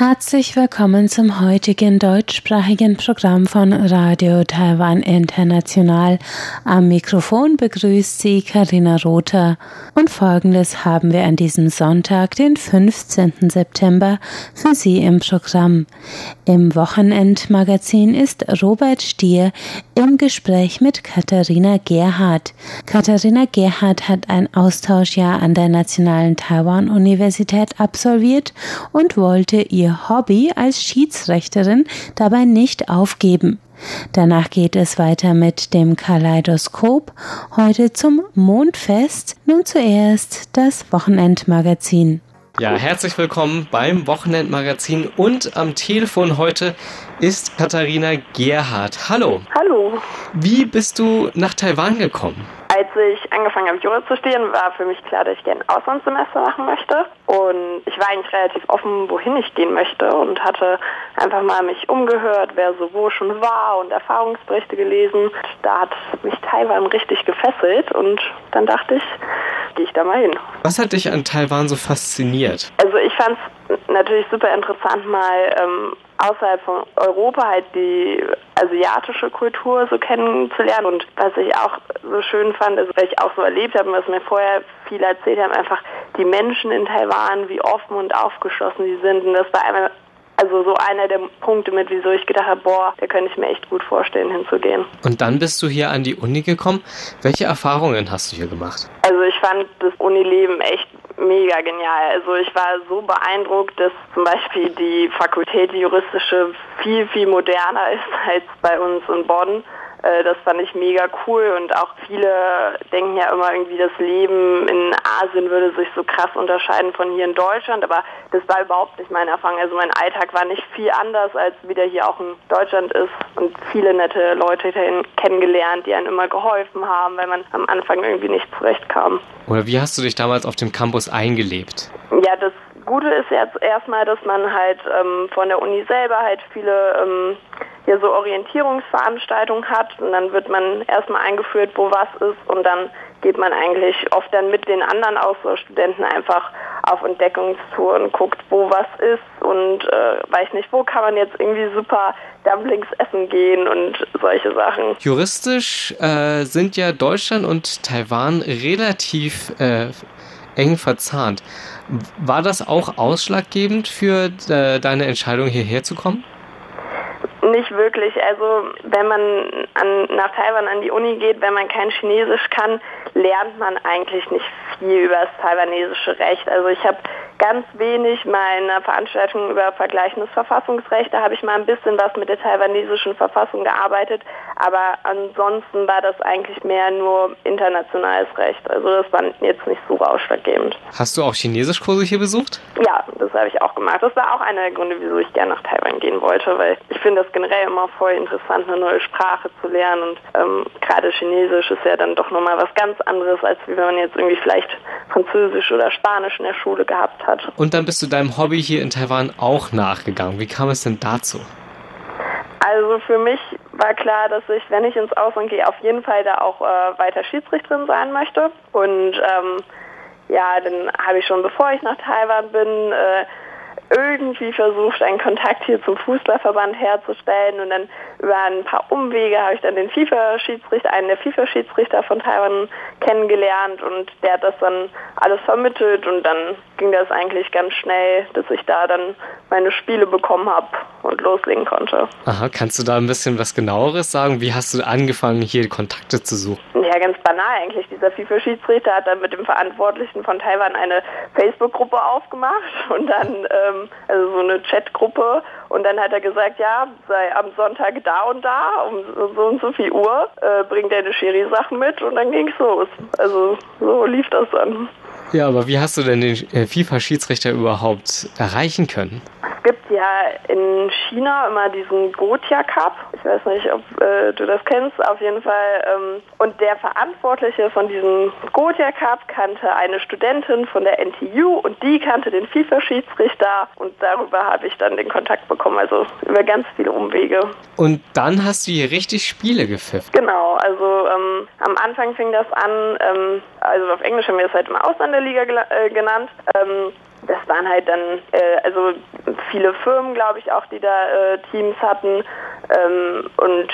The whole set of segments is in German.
Herzlich willkommen zum heutigen deutschsprachigen Programm von Radio Taiwan International. Am Mikrofon begrüßt Sie Karina Rother. Und folgendes haben wir an diesem Sonntag, den 15. September, für Sie im Programm. Im Wochenendmagazin ist Robert Stier im Gespräch mit Katharina Gerhardt. Katharina Gerhardt hat ein Austauschjahr an der Nationalen Taiwan-Universität absolviert und wollte ihr Hobby als Schiedsrichterin dabei nicht aufgeben. Danach geht es weiter mit dem Kaleidoskop, heute zum Mondfest. Nun zuerst das Wochenendmagazin. Ja, herzlich willkommen beim Wochenendmagazin und am Telefon heute ist Katharina Gerhardt. Hallo. Hallo. Wie bist du nach Taiwan gekommen? Als ich angefangen habe, Jura zu studieren, war für mich klar, dass ich gerne ein Auslandssemester machen möchte. Und ich war eigentlich relativ offen, wohin ich gehen möchte und hatte einfach mal mich umgehört, wer so wo schon war und Erfahrungsberichte gelesen. Da hat mich Taiwan richtig gefesselt und dann dachte ich, gehe ich da mal hin. Was hat dich an Taiwan so fasziniert? Also ich fand es natürlich super interessant, mal ähm, außerhalb von Europa halt die asiatische Kultur so kennenzulernen. Und was ich auch so schön fand, ist, weil ich auch so erlebt habe und was mir vorher viele erzählt haben, einfach die Menschen in Taiwan, wie offen und aufgeschlossen sie sind. Und das war einmal also so einer der Punkte mit, wieso ich gedacht habe, boah, da könnte ich mir echt gut vorstellen, hinzugehen. Und dann bist du hier an die Uni gekommen. Welche Erfahrungen hast du hier gemacht? Also ich fand das Unileben echt mega genial. Also ich war so beeindruckt, dass zum Beispiel die Fakultät, die juristische, viel, viel moderner ist als bei uns in Bonn. Das fand ich mega cool und auch viele denken ja immer irgendwie, das Leben in Asien würde sich so krass unterscheiden von hier in Deutschland, aber das war überhaupt nicht meine Erfahrung. Also mein Alltag war nicht viel anders, als wie der hier auch in Deutschland ist und viele nette Leute kennengelernt, die einem immer geholfen haben, weil man am Anfang irgendwie nicht zurechtkam. Oder wie hast du dich damals auf dem Campus eingelebt? Ja, das Gute ist jetzt erstmal, dass man halt ähm, von der Uni selber halt viele ähm, hier so Orientierungsveranstaltungen hat. Und dann wird man erstmal eingeführt, wo was ist. Und dann geht man eigentlich oft dann mit den anderen Austauschstudenten einfach auf Entdeckungstour und guckt, wo was ist. Und äh, weiß nicht, wo kann man jetzt irgendwie super Dumplings essen gehen und solche Sachen. Juristisch äh, sind ja Deutschland und Taiwan relativ äh, eng verzahnt. War das auch ausschlaggebend für äh, deine Entscheidung, hierher zu kommen? Nicht wirklich. Also wenn man an, nach Taiwan an die Uni geht, wenn man kein Chinesisch kann, lernt man eigentlich nicht viel über das taiwanesische Recht. Also ich habe ganz wenig meiner Veranstaltung über vergleichendes Verfassungsrecht. Da habe ich mal ein bisschen was mit der taiwanesischen Verfassung gearbeitet, aber ansonsten war das eigentlich mehr nur internationales Recht. Also das war jetzt nicht so ausschlaggebend. Hast du auch Chinesischkurse hier besucht? Ja, das habe ich auch gemacht. Das war auch einer der Gründe, wieso ich gerne nach Taiwan gehen wollte, weil ich finde das generell immer voll interessant, eine neue Sprache zu lernen und ähm, gerade Chinesisch ist ja dann doch nochmal was ganz anderes, als wie wenn man jetzt irgendwie vielleicht Französisch oder Spanisch in der Schule gehabt hat. Und dann bist du deinem Hobby hier in Taiwan auch nachgegangen. Wie kam es denn dazu? Also für mich war klar, dass ich, wenn ich ins Ausland gehe, auf jeden Fall da auch äh, weiter Schiedsrichterin sein möchte. Und ähm, ja, dann habe ich schon, bevor ich nach Taiwan bin, äh, irgendwie versucht, einen Kontakt hier zum Fußballverband herzustellen und dann über ein paar Umwege habe ich dann den FIFA-Schiedsrichter, einen der FIFA-Schiedsrichter von Taiwan kennengelernt und der hat das dann alles vermittelt und dann ging das eigentlich ganz schnell, dass ich da dann meine Spiele bekommen habe und loslegen konnte. Aha, kannst du da ein bisschen was genaueres sagen? Wie hast du angefangen, hier Kontakte zu suchen? Ja, ganz banal eigentlich. Dieser FIFA-Schiedsrichter hat dann mit dem Verantwortlichen von Taiwan eine Facebook-Gruppe aufgemacht und dann ähm, also so eine Chatgruppe und dann hat er gesagt, ja, sei am Sonntag da und da um so und so viel Uhr, äh, bring deine Schiri-Sachen mit und dann ging's los. Also so lief das dann. Ja, aber wie hast du denn den FIFA-Schiedsrichter überhaupt erreichen können? Es gibt ja in China immer diesen Gotia Cup. Ich weiß nicht, ob äh, du das kennst, auf jeden Fall. Ähm, und der Verantwortliche von diesem Gotia Cup kannte eine Studentin von der NTU und die kannte den FIFA-Schiedsrichter und darüber habe ich dann den Kontakt bekommen, also über ganz viele Umwege. Und dann hast du hier richtig Spiele gepfifft. Genau, also ähm, am Anfang fing das an, ähm, also auf Englisch haben wir es halt immer Ausländerliga äh, genannt. Das waren halt dann, äh, also viele Firmen, glaube ich, auch, die da äh, Teams hatten. Ähm, und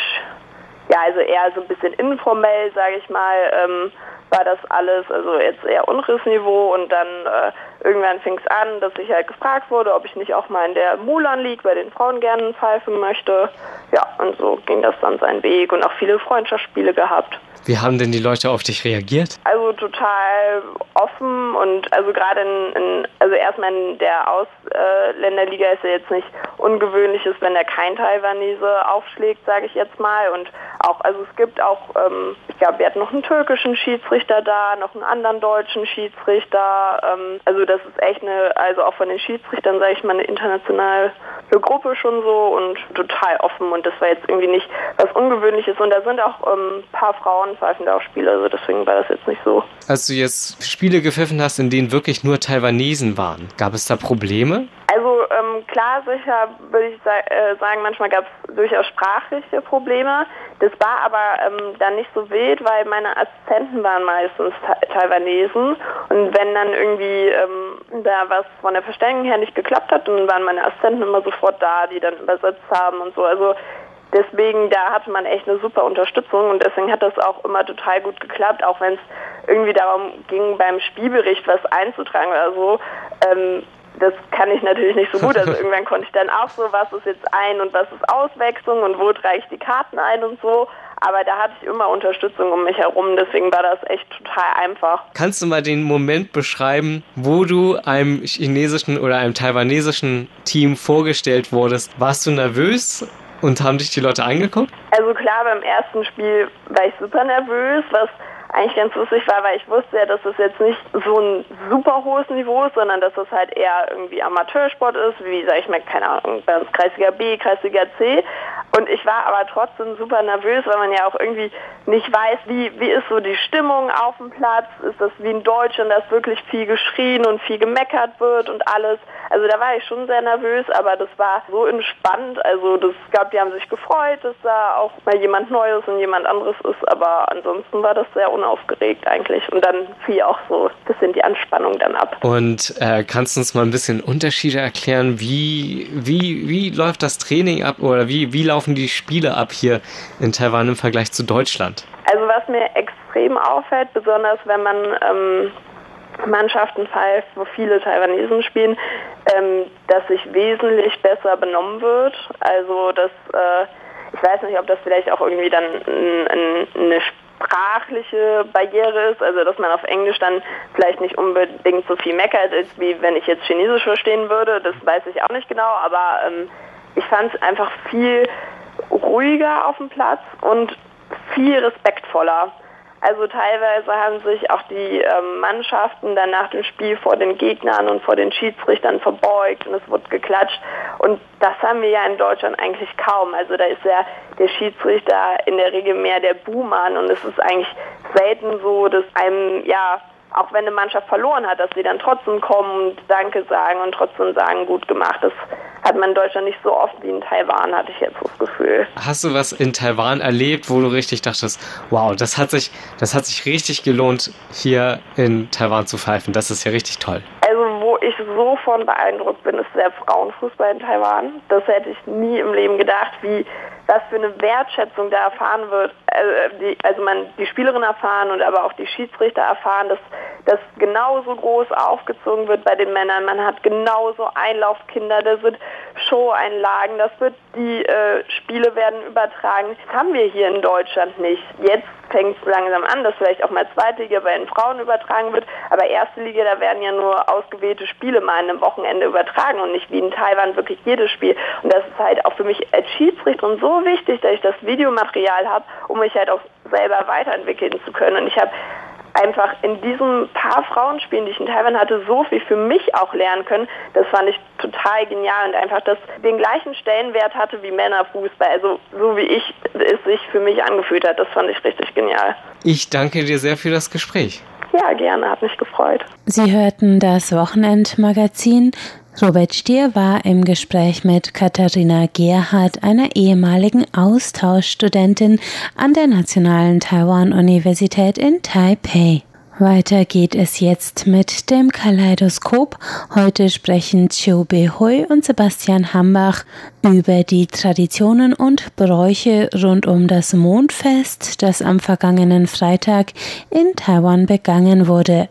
ja, also eher so ein bisschen informell, sage ich mal, ähm, war das alles, also jetzt eher Unrissniveau und dann äh, irgendwann fing es an, dass ich halt gefragt wurde, ob ich nicht auch mal in der Mulan League bei den Frauen gerne pfeifen möchte. Ja, und so ging das dann seinen Weg und auch viele Freundschaftsspiele gehabt. Wie haben denn die Leute auf dich reagiert? Also total offen und also gerade in, in, also erstmal in der Ausländerliga ist ja jetzt nicht ungewöhnlich ist, wenn da kein Taiwanese aufschlägt, sage ich jetzt mal. Und auch, also es gibt auch, ähm, ich glaube, wir hatten noch einen türkischen Schiedsrichter da, noch einen anderen deutschen Schiedsrichter. Ähm, also das ist echt eine, also auch von den Schiedsrichtern, sage ich mal, eine internationale Gruppe schon so und total offen und das war jetzt irgendwie nicht was Ungewöhnliches und da sind auch ein ähm, paar Frauen pfeifen da auch Spiele, also deswegen war das jetzt nicht so. Als du jetzt Spiele gepfiffen hast, in denen wirklich nur Taiwanesen waren, gab es da Probleme? Also ähm, klar, sicher würde ich äh, sagen, manchmal gab es durchaus sprachliche Probleme. Das war aber ähm, dann nicht so wild, weil meine Assistenten waren meistens Taiwanesen und wenn dann irgendwie ähm, da was von der Verständigung her nicht geklappt hat, dann waren meine Assistenten immer sofort da, die dann übersetzt haben und so. Also deswegen, da hatte man echt eine super Unterstützung und deswegen hat das auch immer total gut geklappt, auch wenn es irgendwie darum ging, beim Spielbericht was einzutragen oder so. Ähm, das kann ich natürlich nicht so gut. Also irgendwann konnte ich dann auch so, was ist jetzt ein und was ist Auswechslung und wo trage ich die Karten ein und so. Aber da hatte ich immer Unterstützung um mich herum, deswegen war das echt total einfach. Kannst du mal den Moment beschreiben, wo du einem chinesischen oder einem taiwanesischen Team vorgestellt wurdest? Warst du nervös und haben dich die Leute angeguckt? Also klar, beim ersten Spiel war ich super nervös, was eigentlich ganz lustig war, weil ich wusste ja, dass es jetzt nicht so ein super hohes Niveau ist, sondern dass es halt eher irgendwie Amateursport ist, wie, sag ich mal, keine Ahnung, bei uns Kreisliga B, Kreisliga C. Und ich war aber trotzdem super nervös, weil man ja auch irgendwie nicht weiß, wie, wie ist so die Stimmung auf dem Platz? Ist das wie in Deutschland, dass wirklich viel geschrien und viel gemeckert wird und alles? Also da war ich schon sehr nervös, aber das war so entspannt. Also das gab, die haben sich gefreut, dass da auch mal jemand Neues und jemand anderes ist, aber ansonsten war das sehr unaufgeregt eigentlich. Und dann fiel auch so ein bisschen die Anspannung dann ab. Und äh, kannst du uns mal ein bisschen Unterschiede erklären? Wie, wie, wie läuft das Training ab oder wie, wie laufen die Spiele ab hier in Taiwan im Vergleich zu Deutschland? Also was mir extrem auffällt, besonders wenn man ähm, Mannschaften pfeift, wo viele Taiwanesen spielen, ähm, dass sich wesentlich besser benommen wird. Also dass äh, ich weiß nicht, ob das vielleicht auch irgendwie dann eine sprachliche Barriere ist, also dass man auf Englisch dann vielleicht nicht unbedingt so viel meckert ist, wie wenn ich jetzt Chinesisch verstehen würde. Das weiß ich auch nicht genau, aber ähm, ich fand es einfach viel ruhiger auf dem Platz und viel respektvoller. Also teilweise haben sich auch die ähm, Mannschaften dann nach dem Spiel vor den Gegnern und vor den Schiedsrichtern verbeugt und es wird geklatscht. Und das haben wir ja in Deutschland eigentlich kaum. Also da ist ja der Schiedsrichter in der Regel mehr der Buhmann und es ist eigentlich selten so, dass einem ja auch wenn eine Mannschaft verloren hat, dass sie dann trotzdem kommen und Danke sagen und trotzdem sagen, gut gemacht. Das hat man in Deutschland nicht so oft wie in Taiwan, hatte ich jetzt das Gefühl. Hast du was in Taiwan erlebt, wo du richtig dachtest, wow, das hat sich, das hat sich richtig gelohnt, hier in Taiwan zu pfeifen. Das ist ja richtig toll. So von beeindruckt bin, ist der Frauenfußball in Taiwan. Das hätte ich nie im Leben gedacht, wie was für eine Wertschätzung da erfahren wird. Also, die, also man die Spielerin erfahren und aber auch die Schiedsrichter erfahren, dass das genauso groß aufgezogen wird bei den Männern. Man hat genauso Einlaufkinder, da sind Show-Einlagen, das wird die äh, Spiele werden übertragen. Das haben wir hier in Deutschland nicht. Jetzt fängt es langsam an, dass vielleicht auch mal zweite Liga bei den Frauen übertragen wird, aber erste Liga, da werden ja nur ausgewählte Spiele mal an einem Wochenende übertragen und nicht wie in Taiwan wirklich jedes Spiel. Und das ist halt auch für mich als Schiedsrichterin so wichtig, dass ich das Videomaterial habe, um mich halt auch selber weiterentwickeln zu können. Und ich habe einfach in diesen paar Frauenspielen, die ich in Taiwan hatte, so viel für mich auch lernen können. Das fand ich total genial und einfach, dass den gleichen Stellenwert hatte wie Männerfußball. Also so wie ich es sich für mich angefühlt hat, das fand ich richtig genial. Ich danke dir sehr für das Gespräch. Ja, gerne, hat mich gefreut. Sie hörten das Wochenendmagazin. Robert Stier war im Gespräch mit Katharina Gerhardt, einer ehemaligen Austauschstudentin an der Nationalen Taiwan-Universität in Taipei. Weiter geht es jetzt mit dem Kaleidoskop. Heute sprechen Chiu Hui und Sebastian Hambach über die Traditionen und Bräuche rund um das Mondfest, das am vergangenen Freitag in Taiwan begangen wurde.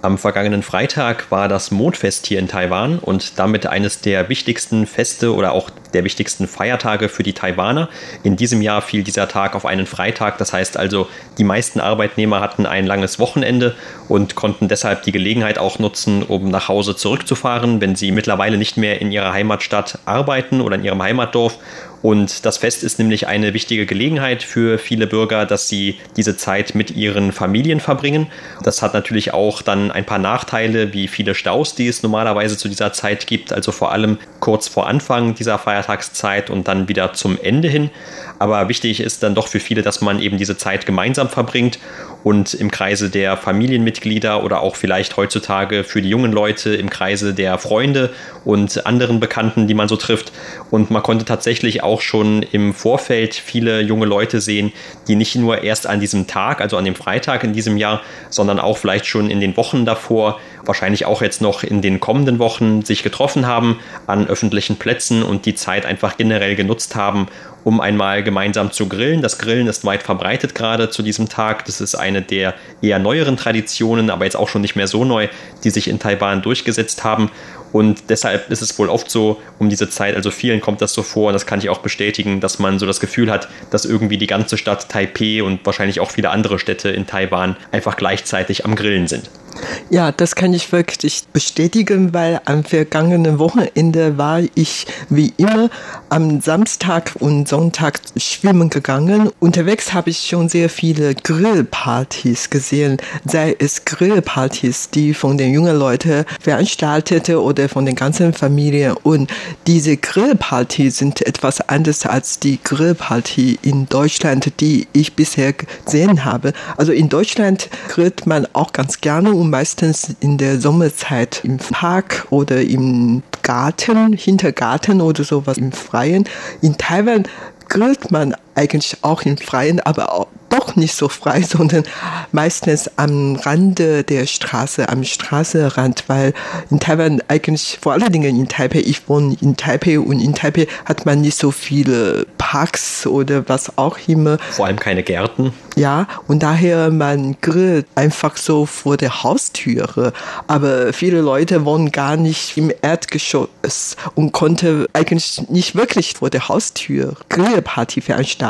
Am vergangenen Freitag war das Mondfest hier in Taiwan und damit eines der wichtigsten Feste oder auch der wichtigsten Feiertage für die Taiwaner. In diesem Jahr fiel dieser Tag auf einen Freitag, das heißt also, die meisten Arbeitnehmer hatten ein langes Wochenende und konnten deshalb die Gelegenheit auch nutzen, um nach Hause zurückzufahren, wenn sie mittlerweile nicht mehr in ihrer Heimatstadt arbeiten oder in ihrem Heimatdorf und das Fest ist nämlich eine wichtige Gelegenheit für viele Bürger, dass sie diese Zeit mit ihren Familien verbringen. Das hat natürlich auch dann ein paar Nachteile, wie viele Staus, die es normalerweise zu dieser Zeit gibt, also vor allem kurz vor Anfang dieser Feiertagszeit und dann wieder zum Ende hin. Aber wichtig ist dann doch für viele, dass man eben diese Zeit gemeinsam verbringt und im Kreise der Familienmitglieder oder auch vielleicht heutzutage für die jungen Leute im Kreise der Freunde und anderen Bekannten, die man so trifft. Und man konnte tatsächlich auch schon im Vorfeld viele junge Leute sehen, die nicht nur erst an diesem Tag, also an dem Freitag in diesem Jahr, sondern auch vielleicht schon in den Wochen davor, wahrscheinlich auch jetzt noch in den kommenden Wochen sich getroffen haben an öffentlichen Plätzen und die Zeit einfach generell genutzt haben, um einmal gemeinsam zu grillen. Das Grillen ist weit verbreitet gerade zu diesem Tag. Das ist eine der eher neueren Traditionen, aber jetzt auch schon nicht mehr so neu, die sich in Taiwan durchgesetzt haben. Und deshalb ist es wohl oft so um diese Zeit, also vielen kommt das so vor, und das kann ich auch bestätigen, dass man so das Gefühl hat, dass irgendwie die ganze Stadt Taipei und wahrscheinlich auch viele andere Städte in Taiwan einfach gleichzeitig am Grillen sind. Ja, das kann ich wirklich bestätigen, weil am vergangenen Wochenende war ich wie immer am Samstag und Sonntag schwimmen gegangen. Unterwegs habe ich schon sehr viele Grillpartys gesehen, sei es Grillpartys, die von den jungen Leuten veranstaltete oder von den ganzen Familien. Und diese Grillpartys sind etwas anders als die Grillparty in Deutschland, die ich bisher gesehen habe. Also in Deutschland grillt man auch ganz gerne und meistens in der Sommerzeit im Park oder im Garten, Hintergarten oder sowas im Freien. In Taiwan grillt man eigentlich auch im Freien, aber auch doch nicht so frei, sondern meistens am Rande der Straße, am Straßenrand, weil in Taiwan eigentlich, vor allen Dingen in Taipei, ich wohne in Taipei und in Taipei hat man nicht so viele Parks oder was auch immer. Vor allem keine Gärten. Ja, und daher man grillt einfach so vor der Haustüre. Aber viele Leute wohnen gar nicht im Erdgeschoss und konnte eigentlich nicht wirklich vor der Haustür Grillparty veranstalten.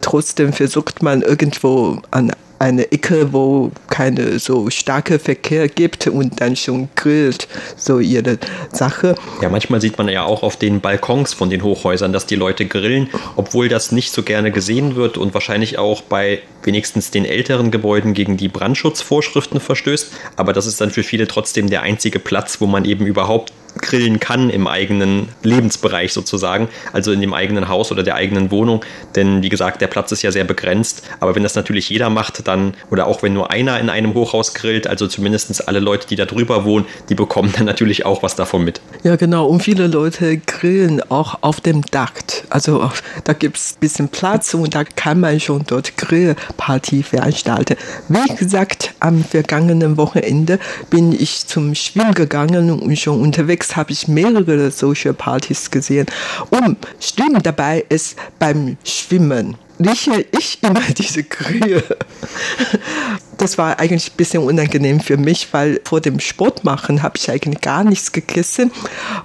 Trotzdem versucht man irgendwo an eine Ecke, wo keine so starke Verkehr gibt und dann schon grillt so ihre Sache. Ja, manchmal sieht man ja auch auf den Balkons von den Hochhäusern, dass die Leute grillen, obwohl das nicht so gerne gesehen wird und wahrscheinlich auch bei wenigstens den älteren Gebäuden gegen die Brandschutzvorschriften verstößt. Aber das ist dann für viele trotzdem der einzige Platz, wo man eben überhaupt grillen kann im eigenen Lebensbereich sozusagen, also in dem eigenen Haus oder der eigenen Wohnung. Denn wie gesagt, der Platz ist ja sehr begrenzt. Aber wenn das natürlich jeder macht, dann, oder auch wenn nur einer in einem Hochhaus grillt, also zumindest alle Leute, die da drüber wohnen, die bekommen dann natürlich auch was davon mit. Ja, genau. Und viele Leute grillen auch auf dem Dach. Also da gibt es ein bisschen Platz und da kann man schon dort Grillparty veranstalten. Wie gesagt, am vergangenen Wochenende bin ich zum Schwimmen gegangen und schon unterwegs Kontext habe ich mehrere solche Partys gesehen. Und stimmt dabei ist beim Schwimmen rieche ich immer diese Grühe. Das war eigentlich ein bisschen unangenehm für mich, weil vor dem Sport machen habe ich eigentlich gar nichts gegessen.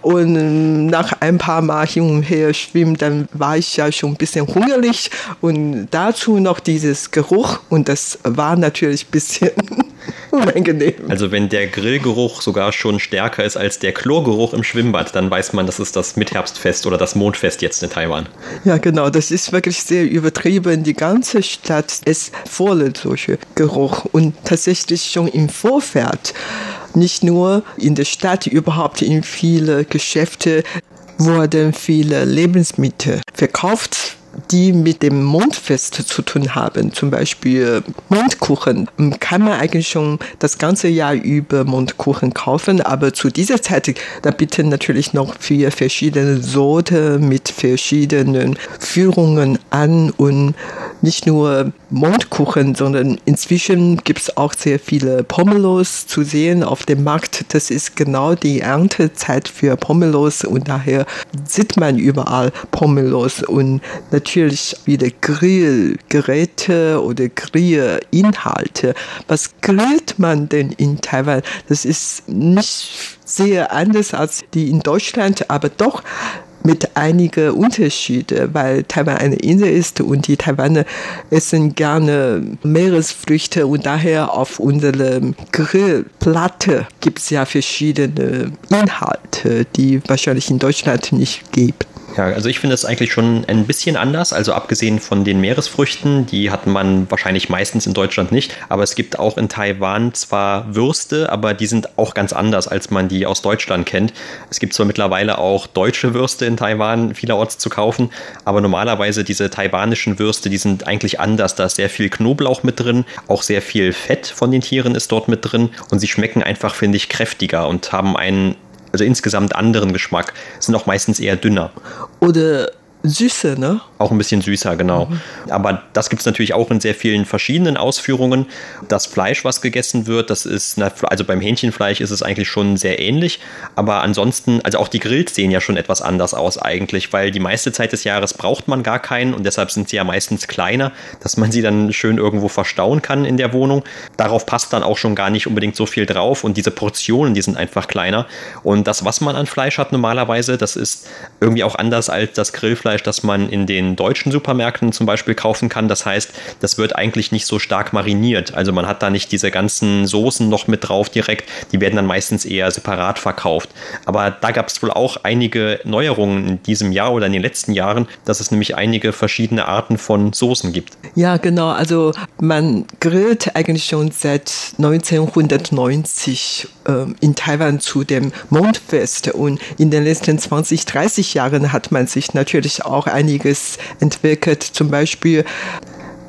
Und nach ein paar Mal hin und her schwimmen, dann war ich ja schon ein bisschen hungrig. Und dazu noch dieses Geruch. Und das war natürlich ein bisschen unangenehm. Also wenn der Grillgeruch sogar schon stärker ist als der Chlorgeruch im Schwimmbad, dann weiß man, das ist das Mitherbstfest oder das Mondfest jetzt in Taiwan. Ja, genau. Das ist wirklich sehr übertrieben. Die ganze Stadt ist voll solcher Geruch und tatsächlich schon im Vorfeld. Nicht nur in der Stadt, überhaupt in viele Geschäfte wurden viele Lebensmittel verkauft die mit dem Mondfest zu tun haben, zum Beispiel Mondkuchen, kann man eigentlich schon das ganze Jahr über Mondkuchen kaufen, aber zu dieser Zeit, da bieten natürlich noch vier verschiedene Sorten mit verschiedenen Führungen an und nicht nur Mondkuchen, sondern inzwischen gibt es auch sehr viele Pomelos zu sehen auf dem Markt. Das ist genau die Erntezeit für Pomelos und daher sieht man überall Pomelos und natürlich wieder Grillgeräte oder Grillinhalte. Was grillt man denn in Taiwan? Das ist nicht sehr anders als die in Deutschland, aber doch mit einigen Unterschieden, weil Taiwan eine Insel ist und die Taiwaner essen gerne Meeresfrüchte und daher auf unserer Grillplatte gibt es ja verschiedene Inhalte, die wahrscheinlich in Deutschland nicht gibt. Ja, also ich finde es eigentlich schon ein bisschen anders. Also abgesehen von den Meeresfrüchten, die hat man wahrscheinlich meistens in Deutschland nicht. Aber es gibt auch in Taiwan zwar Würste, aber die sind auch ganz anders, als man die aus Deutschland kennt. Es gibt zwar mittlerweile auch deutsche Würste in Taiwan vielerorts zu kaufen, aber normalerweise diese taiwanischen Würste, die sind eigentlich anders. Da ist sehr viel Knoblauch mit drin, auch sehr viel Fett von den Tieren ist dort mit drin und sie schmecken einfach, finde ich, kräftiger und haben einen also insgesamt anderen Geschmack, sind auch meistens eher dünner. Oder Süße, ne? Auch ein bisschen süßer, genau. Mhm. Aber das gibt es natürlich auch in sehr vielen verschiedenen Ausführungen. Das Fleisch, was gegessen wird, das ist, also beim Hähnchenfleisch ist es eigentlich schon sehr ähnlich. Aber ansonsten, also auch die Grills sehen ja schon etwas anders aus eigentlich, weil die meiste Zeit des Jahres braucht man gar keinen und deshalb sind sie ja meistens kleiner, dass man sie dann schön irgendwo verstauen kann in der Wohnung. Darauf passt dann auch schon gar nicht unbedingt so viel drauf und diese Portionen, die sind einfach kleiner. Und das, was man an Fleisch hat normalerweise, das ist irgendwie auch anders als das Grillfleisch Rindfleisch, das man in den deutschen Supermärkten zum Beispiel kaufen kann. Das heißt, das wird eigentlich nicht so stark mariniert. Also man hat da nicht diese ganzen Soßen noch mit drauf direkt. Die werden dann meistens eher separat verkauft. Aber da gab es wohl auch einige Neuerungen in diesem Jahr oder in den letzten Jahren, dass es nämlich einige verschiedene Arten von Soßen gibt. Ja, genau. Also man grillt eigentlich schon seit 1990 äh, in Taiwan zu dem Mondfest und in den letzten 20, 30 Jahren hat man sich natürlich auch einiges entwickelt. Zum Beispiel,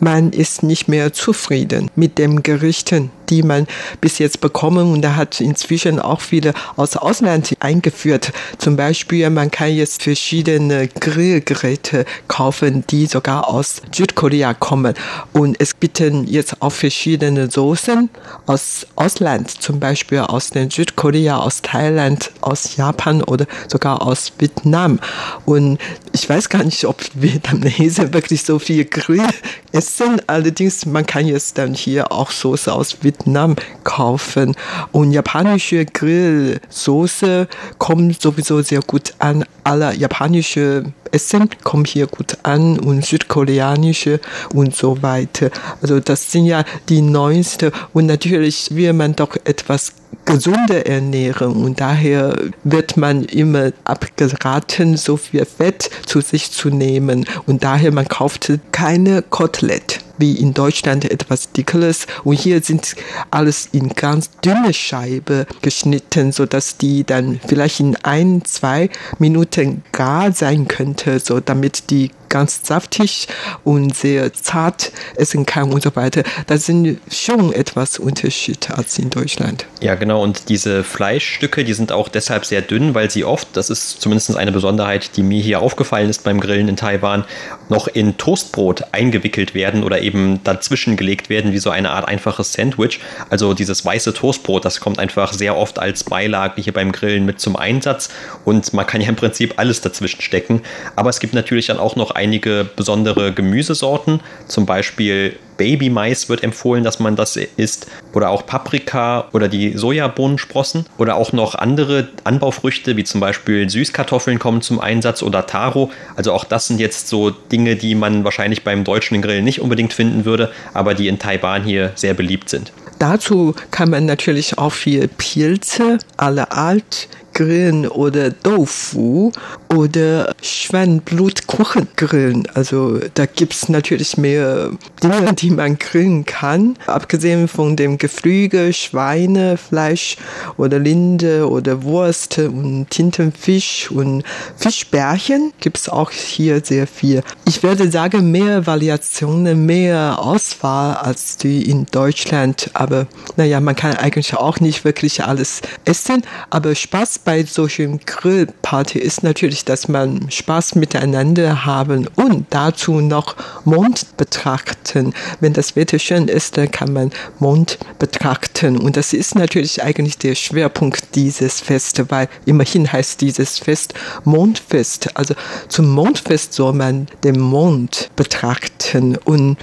man ist nicht mehr zufrieden mit dem Gerichten die man bis jetzt bekommen und da hat inzwischen auch viele aus Ausland eingeführt. Zum Beispiel, man kann jetzt verschiedene Grillgeräte kaufen, die sogar aus Südkorea kommen und es bieten jetzt auch verschiedene Soßen aus Ausland, zum Beispiel aus den Südkorea, aus Thailand, aus Japan oder sogar aus Vietnam. Und ich weiß gar nicht, ob Vietnamesen wirklich so viel Grill essen. Allerdings, man kann jetzt dann hier auch Soße aus Vietnam Vietnam kaufen. Und japanische Grillsoße kommt sowieso sehr gut an. Alle japanische Essen kommen hier gut an und südkoreanische und so weiter. Also das sind ja die neueste und natürlich will man doch etwas gesunde Ernährung und daher wird man immer abgeraten, so viel Fett zu sich zu nehmen. Und daher man kauft keine Kotelett wie in Deutschland etwas dickeres. Und hier sind alles in ganz dünne Scheibe geschnitten, so dass die dann vielleicht in ein, zwei Minuten gar sein könnte, so damit die ganz saftig und sehr zart essen kann und so weiter. Das sind schon etwas Unterschiede als in Deutschland. Ja, genau. Und diese Fleischstücke, die sind auch deshalb sehr dünn, weil sie oft, das ist zumindest eine Besonderheit, die mir hier aufgefallen ist beim Grillen in Taiwan, noch in Toastbrot eingewickelt werden oder eben dazwischen gelegt werden, wie so eine Art einfaches Sandwich. Also dieses weiße Toastbrot, das kommt einfach sehr oft als Beilage hier beim Grillen mit zum Einsatz und man kann ja im Prinzip alles dazwischen stecken. Aber es gibt natürlich dann auch noch einige besondere Gemüsesorten, zum Beispiel Babymais wird empfohlen, dass man das isst. Oder auch Paprika oder die Sojabohnensprossen. Oder auch noch andere Anbaufrüchte, wie zum Beispiel Süßkartoffeln kommen zum Einsatz oder Taro. Also auch das sind jetzt so Dinge, die man wahrscheinlich beim deutschen Grill nicht unbedingt finden würde, aber die in Taiwan hier sehr beliebt sind. Dazu kann man natürlich auch viel Pilze aller Art grillen oder Tofu oder Schweinblutkuchen grillen. Also da gibt es natürlich mehr Dinge, die man grillen kann. Abgesehen von dem Geflügel, Schweinefleisch oder Linde oder Wurst und Tintenfisch und Fischbärchen gibt es auch hier sehr viel. Ich würde sagen, mehr Variationen, mehr Auswahl als die in Deutschland. Aber naja, man kann eigentlich auch nicht wirklich alles essen. Aber Spaß bei solchen Grillparty ist natürlich, dass man Spaß miteinander haben und dazu noch Mond betrachten. Wenn das Wetter schön ist, dann kann man Mond betrachten. Und das ist natürlich eigentlich der Schwerpunkt dieses Festes, weil immerhin heißt dieses Fest Mondfest. Also zum Mondfest soll man den Mond betrachten und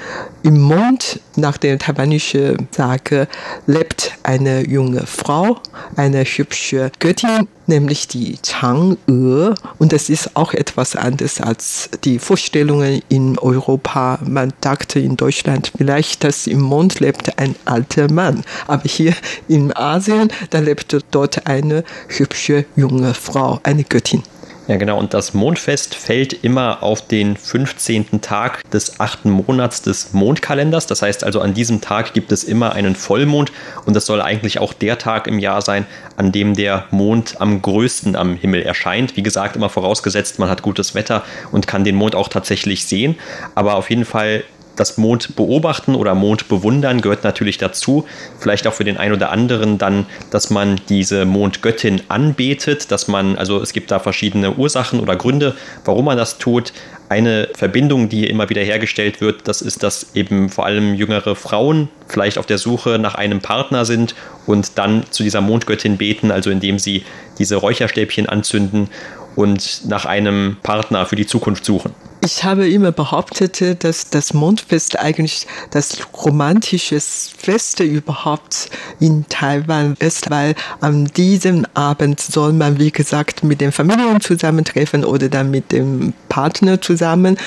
im Mond, nach der taiwanischen Sage, lebt eine junge Frau, eine hübsche Göttin, nämlich die Chang'e. Und das ist auch etwas anderes als die Vorstellungen in Europa. Man dachte in Deutschland vielleicht, dass im Mond lebt ein alter Mann. Aber hier in Asien, da lebt dort eine hübsche junge Frau, eine Göttin. Ja, genau. Und das Mondfest fällt immer auf den 15. Tag des achten Monats des Mondkalenders. Das heißt also, an diesem Tag gibt es immer einen Vollmond. Und das soll eigentlich auch der Tag im Jahr sein, an dem der Mond am größten am Himmel erscheint. Wie gesagt, immer vorausgesetzt, man hat gutes Wetter und kann den Mond auch tatsächlich sehen. Aber auf jeden Fall das Mond beobachten oder Mond bewundern gehört natürlich dazu. Vielleicht auch für den einen oder anderen dann, dass man diese Mondgöttin anbetet, dass man, also es gibt da verschiedene Ursachen oder Gründe, warum man das tut. Eine Verbindung, die immer wieder hergestellt wird, das ist, dass eben vor allem jüngere Frauen vielleicht auf der Suche nach einem Partner sind und dann zu dieser Mondgöttin beten, also indem sie diese Räucherstäbchen anzünden und nach einem Partner für die Zukunft suchen. Ich habe immer behauptet, dass das Mondfest eigentlich das romantische Fest überhaupt in Taiwan ist, weil an diesem Abend soll man, wie gesagt, mit den Familien zusammentreffen oder dann mit dem Partner zusammen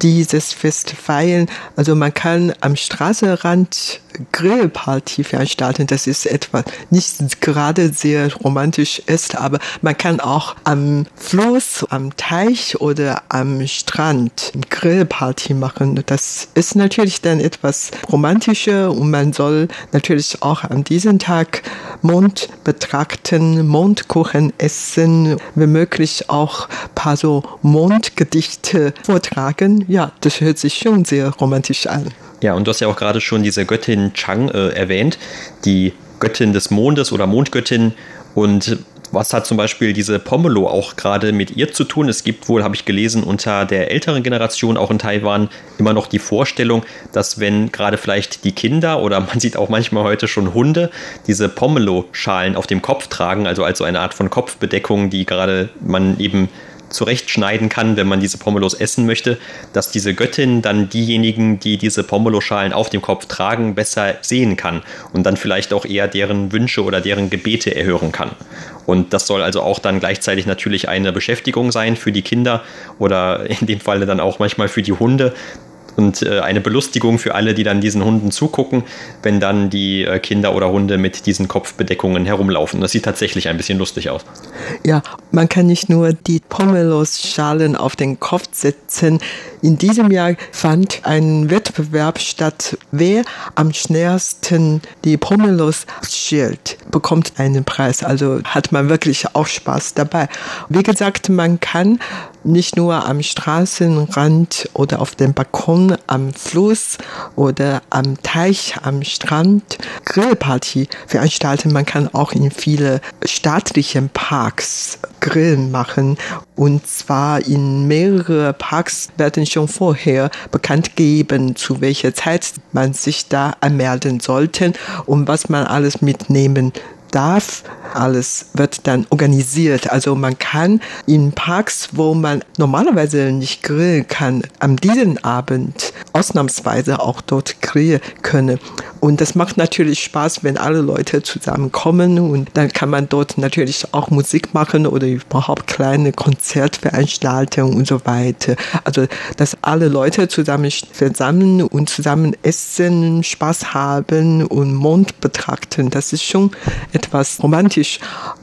dieses Fest feiern. Also man kann am Straßenrand Grillparty veranstalten. Das ist etwas nicht gerade sehr romantisch ist, aber man kann auch am Fluss, am Teich oder am Strand Grillparty machen. Das ist natürlich dann etwas romantischer und man soll natürlich auch an diesem Tag Mond betrachten, Mondkuchen essen, wenn möglich auch paar so Mondgedichte vortragen. Ja, das hört sich schon sehr romantisch an. Ja, und du hast ja auch gerade schon diese Göttin Chang äh, erwähnt, die Göttin des Mondes oder Mondgöttin. Und was hat zum Beispiel diese Pomelo auch gerade mit ihr zu tun? Es gibt wohl, habe ich gelesen, unter der älteren Generation auch in Taiwan immer noch die Vorstellung, dass wenn gerade vielleicht die Kinder oder man sieht auch manchmal heute schon Hunde diese Pomelo-Schalen auf dem Kopf tragen, also als so eine Art von Kopfbedeckung, die gerade man eben zurechtschneiden kann, wenn man diese Pomelos essen möchte, dass diese Göttin dann diejenigen, die diese Pomeloschalen auf dem Kopf tragen, besser sehen kann und dann vielleicht auch eher deren Wünsche oder deren Gebete erhören kann. Und das soll also auch dann gleichzeitig natürlich eine Beschäftigung sein für die Kinder oder in dem Falle dann auch manchmal für die Hunde, und äh, eine Belustigung für alle, die dann diesen Hunden zugucken, wenn dann die äh, Kinder oder Hunde mit diesen Kopfbedeckungen herumlaufen. Das sieht tatsächlich ein bisschen lustig aus. Ja, man kann nicht nur die Pomelos-Schalen auf den Kopf setzen. In diesem Jahr fand ein Wettbewerb statt. Wer am schnellsten die Pomelos schält, bekommt einen Preis. Also hat man wirklich auch Spaß dabei. Wie gesagt, man kann nicht nur am Straßenrand oder auf dem Balkon am Fluss oder am Teich, am Strand Grillparty veranstalten. Man kann auch in viele staatlichen Parks Grillen machen. Und zwar in mehrere Parks werden schon vorher bekannt geben, zu welcher Zeit man sich da anmelden sollte und was man alles mitnehmen Bedarf alles wird dann organisiert. Also man kann in Parks, wo man normalerweise nicht grillen kann, am diesen Abend ausnahmsweise auch dort grillen können. Und das macht natürlich Spaß, wenn alle Leute zusammenkommen und dann kann man dort natürlich auch Musik machen oder überhaupt kleine Konzertveranstaltungen und so weiter. Also, dass alle Leute zusammen versammeln und zusammen essen, Spaß haben und Mond betrachten, das ist schon etwas romantisch.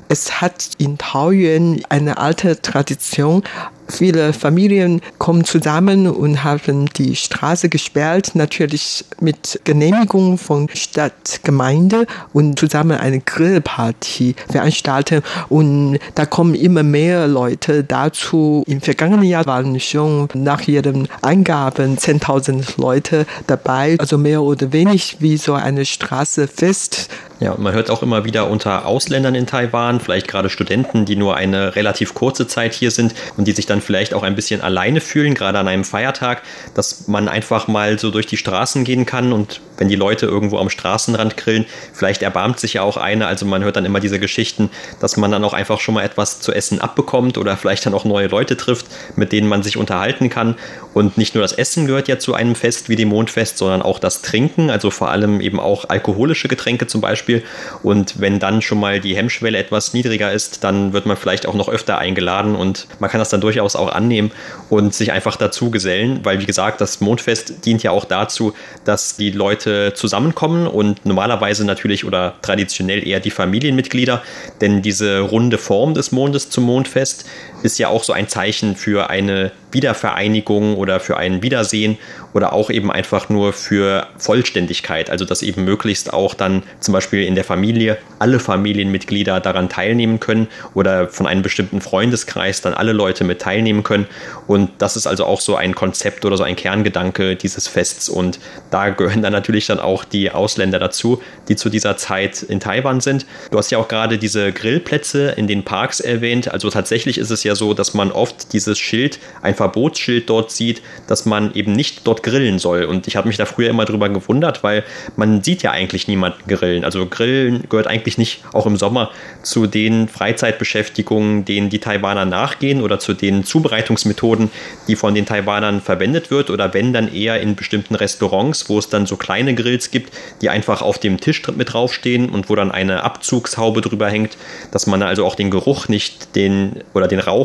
Es hat in Taoyuan eine alte Tradition, Viele Familien kommen zusammen und haben die Straße gesperrt, natürlich mit Genehmigung von Stadtgemeinde und zusammen eine Grillparty veranstalten. Und da kommen immer mehr Leute dazu. Im vergangenen Jahr waren schon nach ihren Eingaben 10.000 Leute dabei, also mehr oder wenig wie so eine Straße fest. Ja, man hört auch immer wieder unter Ausländern in Taiwan, vielleicht gerade Studenten, die nur eine relativ kurze Zeit hier sind und die sich dann vielleicht auch ein bisschen alleine fühlen, gerade an einem Feiertag, dass man einfach mal so durch die Straßen gehen kann und wenn die Leute irgendwo am Straßenrand grillen, vielleicht erbarmt sich ja auch eine. Also man hört dann immer diese Geschichten, dass man dann auch einfach schon mal etwas zu essen abbekommt oder vielleicht dann auch neue Leute trifft, mit denen man sich unterhalten kann. Und nicht nur das Essen gehört ja zu einem Fest wie dem Mondfest, sondern auch das Trinken, also vor allem eben auch alkoholische Getränke zum Beispiel. Und wenn dann schon mal die Hemmschwelle etwas niedriger ist, dann wird man vielleicht auch noch öfter eingeladen und man kann das dann durchaus auch annehmen und sich einfach dazu gesellen, weil wie gesagt, das Mondfest dient ja auch dazu, dass die Leute zusammenkommen und normalerweise natürlich oder traditionell eher die Familienmitglieder, denn diese runde Form des Mondes zum Mondfest ist ja auch so ein Zeichen für eine Wiedervereinigung oder für ein Wiedersehen oder auch eben einfach nur für Vollständigkeit. Also dass eben möglichst auch dann zum Beispiel in der Familie alle Familienmitglieder daran teilnehmen können oder von einem bestimmten Freundeskreis dann alle Leute mit teilnehmen können. Und das ist also auch so ein Konzept oder so ein Kerngedanke dieses Fests. Und da gehören dann natürlich dann auch die Ausländer dazu, die zu dieser Zeit in Taiwan sind. Du hast ja auch gerade diese Grillplätze in den Parks erwähnt. Also tatsächlich ist es ja so, dass man oft dieses Schild ein Verbotsschild dort sieht, dass man eben nicht dort grillen soll. Und ich habe mich da früher immer drüber gewundert, weil man sieht ja eigentlich niemanden grillen. Also Grillen gehört eigentlich nicht auch im Sommer zu den Freizeitbeschäftigungen, denen die Taiwaner nachgehen oder zu den Zubereitungsmethoden, die von den Taiwanern verwendet wird oder wenn dann eher in bestimmten Restaurants, wo es dann so kleine Grills gibt, die einfach auf dem Tisch mit draufstehen und wo dann eine Abzugshaube drüber hängt, dass man also auch den Geruch nicht den oder den Rauch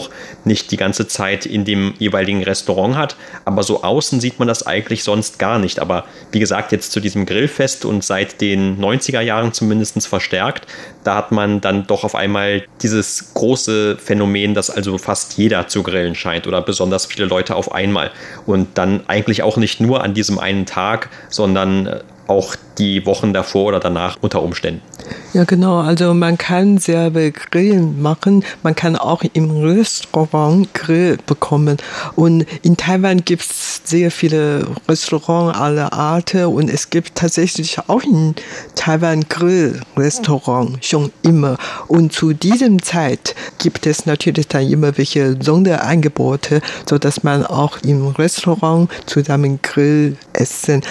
nicht die ganze Zeit in dem jeweiligen Restaurant hat. Aber so außen sieht man das eigentlich sonst gar nicht. Aber wie gesagt, jetzt zu diesem Grillfest und seit den 90er Jahren zumindest verstärkt, da hat man dann doch auf einmal dieses große Phänomen, dass also fast jeder zu grillen scheint oder besonders viele Leute auf einmal. Und dann eigentlich auch nicht nur an diesem einen Tag, sondern äh, auch die Wochen davor oder danach unter Umständen. Ja, genau. Also man kann selber Grillen machen. Man kann auch im Restaurant Grill bekommen. Und in Taiwan gibt es sehr viele Restaurants aller Arten und es gibt tatsächlich auch in Taiwan Grillrestaurant schon immer. Und zu diesem Zeit gibt es natürlich dann immer welche Sonderangebote, so dass man auch im Restaurant zusammen Grill essen.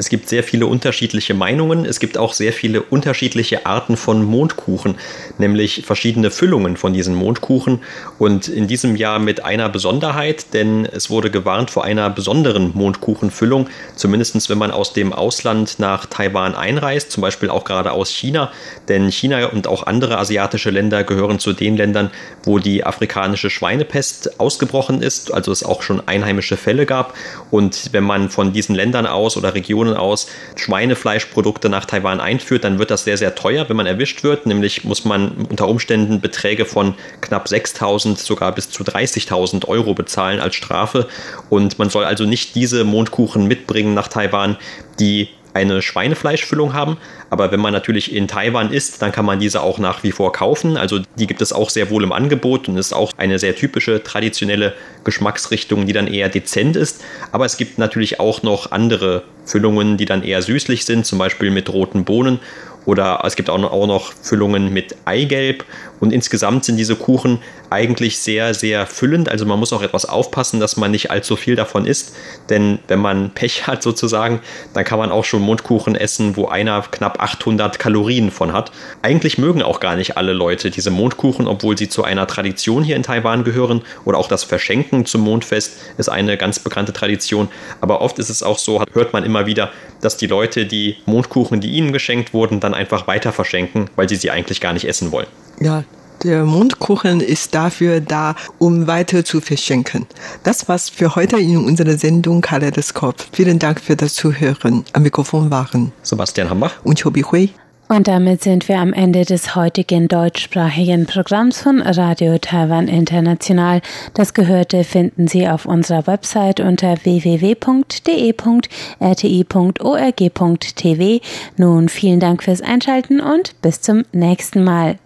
Es gibt sehr viele unterschiedliche Meinungen. Es gibt auch sehr viele unterschiedliche Arten von Mondkuchen, nämlich verschiedene Füllungen von diesen Mondkuchen. Und in diesem Jahr mit einer Besonderheit, denn es wurde gewarnt vor einer besonderen Mondkuchenfüllung, zumindest wenn man aus dem Ausland nach Taiwan einreist, zum Beispiel auch gerade aus China. Denn China und auch andere asiatische Länder gehören zu den Ländern, wo die afrikanische Schweinepest ausgebrochen ist, also es auch schon einheimische Fälle gab. Und wenn man von diesen Ländern aus oder Regionen Regionen aus Schweinefleischprodukte nach Taiwan einführt, dann wird das sehr, sehr teuer, wenn man erwischt wird. Nämlich muss man unter Umständen Beträge von knapp 6.000, sogar bis zu 30.000 Euro bezahlen als Strafe. Und man soll also nicht diese Mondkuchen mitbringen nach Taiwan, die eine Schweinefleischfüllung haben. Aber wenn man natürlich in Taiwan ist, dann kann man diese auch nach wie vor kaufen. Also die gibt es auch sehr wohl im Angebot und ist auch eine sehr typische traditionelle Geschmacksrichtung, die dann eher dezent ist. Aber es gibt natürlich auch noch andere Füllungen, die dann eher süßlich sind, zum Beispiel mit roten Bohnen oder es gibt auch noch Füllungen mit Eigelb. Und insgesamt sind diese Kuchen eigentlich sehr, sehr füllend. Also man muss auch etwas aufpassen, dass man nicht allzu viel davon isst. Denn wenn man Pech hat sozusagen, dann kann man auch schon Mundkuchen essen, wo einer knapp 800 Kalorien von hat. Eigentlich mögen auch gar nicht alle Leute diese Mondkuchen, obwohl sie zu einer Tradition hier in Taiwan gehören oder auch das Verschenken zum Mondfest ist eine ganz bekannte Tradition. Aber oft ist es auch so, hört man immer wieder, dass die Leute die Mondkuchen, die ihnen geschenkt wurden, dann einfach weiter verschenken, weil sie sie eigentlich gar nicht essen wollen. Ja, der Mondkuchen ist dafür da, um weiter zu verschenken. Das war's für heute in unserer Sendung Kaleidoskop. Vielen Dank für das Zuhören. Am Mikrofon waren Sebastian Hambach und Chobi Hui. Und damit sind wir am Ende des heutigen deutschsprachigen Programms von Radio Taiwan International. Das Gehörte finden Sie auf unserer Website unter www.de.rti.org.tv. Nun vielen Dank fürs Einschalten und bis zum nächsten Mal.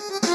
thank you